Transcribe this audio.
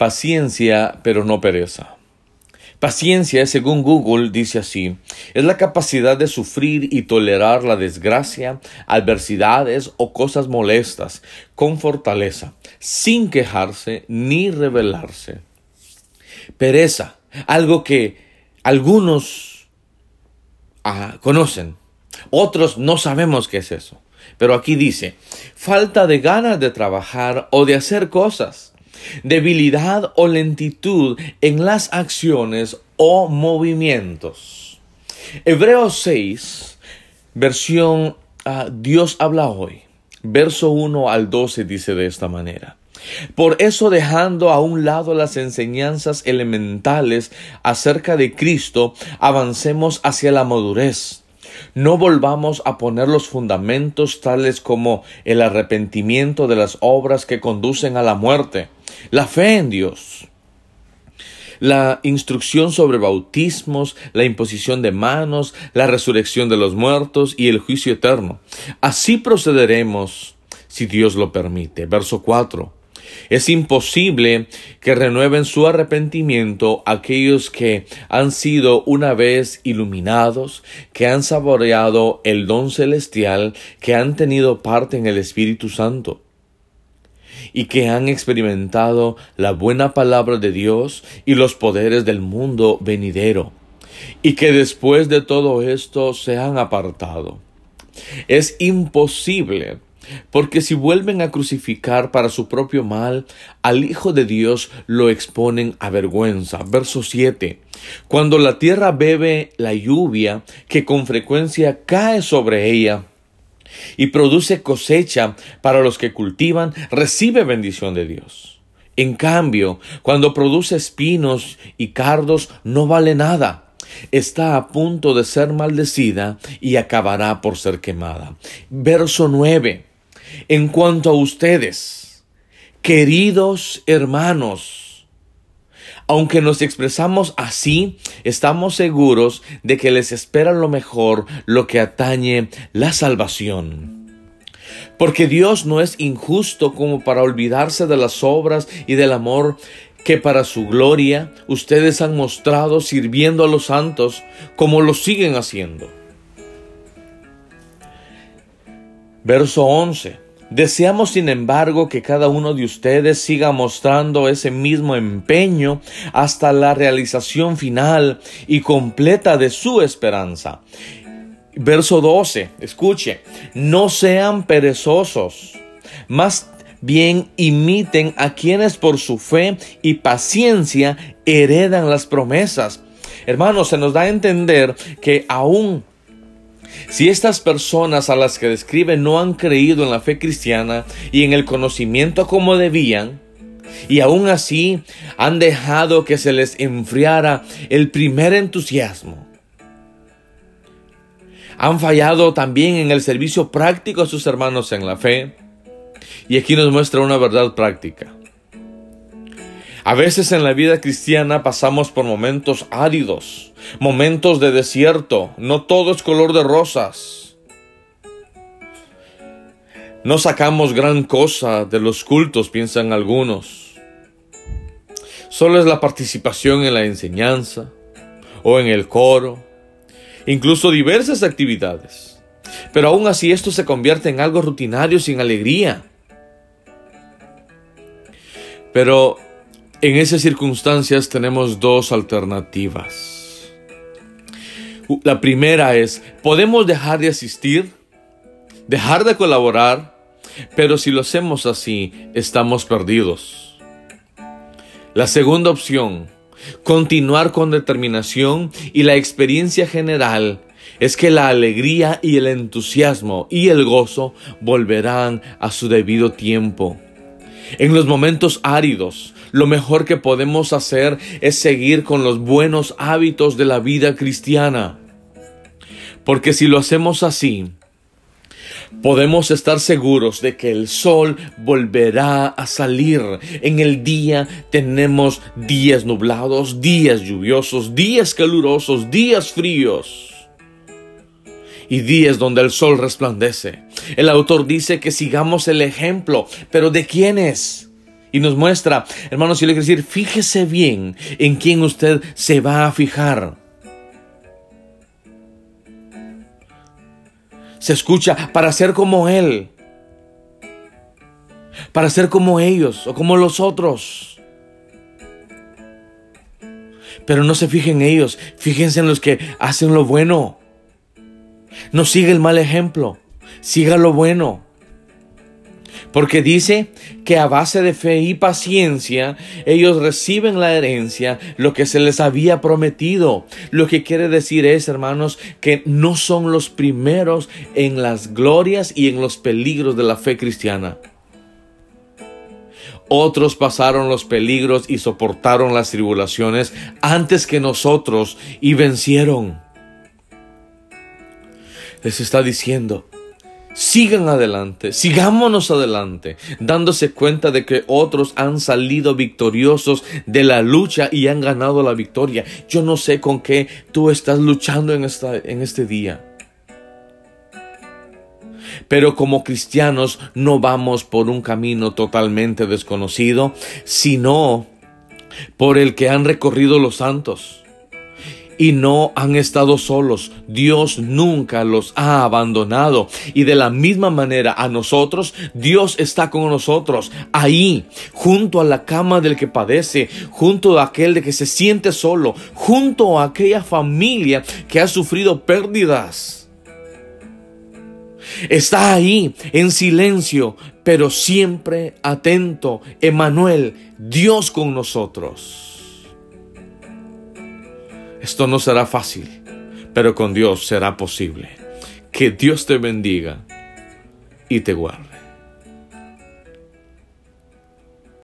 Paciencia, pero no pereza. Paciencia, según Google, dice así, es la capacidad de sufrir y tolerar la desgracia, adversidades o cosas molestas con fortaleza, sin quejarse ni rebelarse. Pereza, algo que algunos ah, conocen, otros no sabemos qué es eso. Pero aquí dice, falta de ganas de trabajar o de hacer cosas debilidad o lentitud en las acciones o movimientos. Hebreos 6, versión ah, Dios habla hoy, verso 1 al 12 dice de esta manera. Por eso dejando a un lado las enseñanzas elementales acerca de Cristo, avancemos hacia la madurez no volvamos a poner los fundamentos tales como el arrepentimiento de las obras que conducen a la muerte, la fe en Dios, la instrucción sobre bautismos, la imposición de manos, la resurrección de los muertos y el juicio eterno. Así procederemos si Dios lo permite. Verso 4. Es imposible que renueven su arrepentimiento aquellos que han sido una vez iluminados, que han saboreado el don celestial, que han tenido parte en el Espíritu Santo y que han experimentado la buena palabra de Dios y los poderes del mundo venidero, y que después de todo esto se han apartado. Es imposible porque si vuelven a crucificar para su propio mal, al Hijo de Dios lo exponen a vergüenza. Verso 7. Cuando la tierra bebe la lluvia que con frecuencia cae sobre ella, y produce cosecha para los que cultivan, recibe bendición de Dios. En cambio, cuando produce espinos y cardos, no vale nada está a punto de ser maldecida y acabará por ser quemada. Verso 9. En cuanto a ustedes, queridos hermanos, aunque nos expresamos así, estamos seguros de que les espera lo mejor, lo que atañe la salvación. Porque Dios no es injusto como para olvidarse de las obras y del amor que para su gloria ustedes han mostrado sirviendo a los santos como lo siguen haciendo. Verso 11. Deseamos, sin embargo, que cada uno de ustedes siga mostrando ese mismo empeño hasta la realización final y completa de su esperanza. Verso 12, escuche, no sean perezosos, más bien imiten a quienes por su fe y paciencia heredan las promesas. Hermanos, se nos da a entender que aún si estas personas a las que describe no han creído en la fe cristiana y en el conocimiento como debían, y aún así han dejado que se les enfriara el primer entusiasmo, han fallado también en el servicio práctico a sus hermanos en la fe, y aquí nos muestra una verdad práctica. A veces en la vida cristiana pasamos por momentos áridos, momentos de desierto, no todo es color de rosas. No sacamos gran cosa de los cultos, piensan algunos. Solo es la participación en la enseñanza o en el coro, incluso diversas actividades. Pero aún así esto se convierte en algo rutinario sin alegría. Pero en esas circunstancias tenemos dos alternativas. La primera es, podemos dejar de asistir, dejar de colaborar, pero si lo hacemos así, estamos perdidos. La segunda opción, continuar con determinación y la experiencia general es que la alegría y el entusiasmo y el gozo volverán a su debido tiempo. En los momentos áridos, lo mejor que podemos hacer es seguir con los buenos hábitos de la vida cristiana. Porque si lo hacemos así, podemos estar seguros de que el sol volverá a salir. En el día tenemos días nublados, días lluviosos, días calurosos, días fríos y días donde el sol resplandece. El autor dice que sigamos el ejemplo, pero ¿de quién es? Y nos muestra, hermanos, si le quiero decir, fíjese bien en quién usted se va a fijar. Se escucha para ser como Él, para ser como ellos o como los otros. Pero no se fijen en ellos, fíjense en los que hacen lo bueno. No siga el mal ejemplo, siga lo bueno. Porque dice que a base de fe y paciencia ellos reciben la herencia, lo que se les había prometido. Lo que quiere decir es, hermanos, que no son los primeros en las glorias y en los peligros de la fe cristiana. Otros pasaron los peligros y soportaron las tribulaciones antes que nosotros y vencieron. Les está diciendo, sigan adelante, sigámonos adelante, dándose cuenta de que otros han salido victoriosos de la lucha y han ganado la victoria. Yo no sé con qué tú estás luchando en, esta, en este día. Pero como cristianos no vamos por un camino totalmente desconocido, sino por el que han recorrido los santos. Y no han estado solos. Dios nunca los ha abandonado. Y de la misma manera a nosotros, Dios está con nosotros. Ahí, junto a la cama del que padece, junto a aquel de que se siente solo, junto a aquella familia que ha sufrido pérdidas Está ahí en silencio, pero siempre atento. Emanuel, Dios con nosotros. Esto no será fácil, pero con Dios será posible. Que Dios te bendiga y te guarde.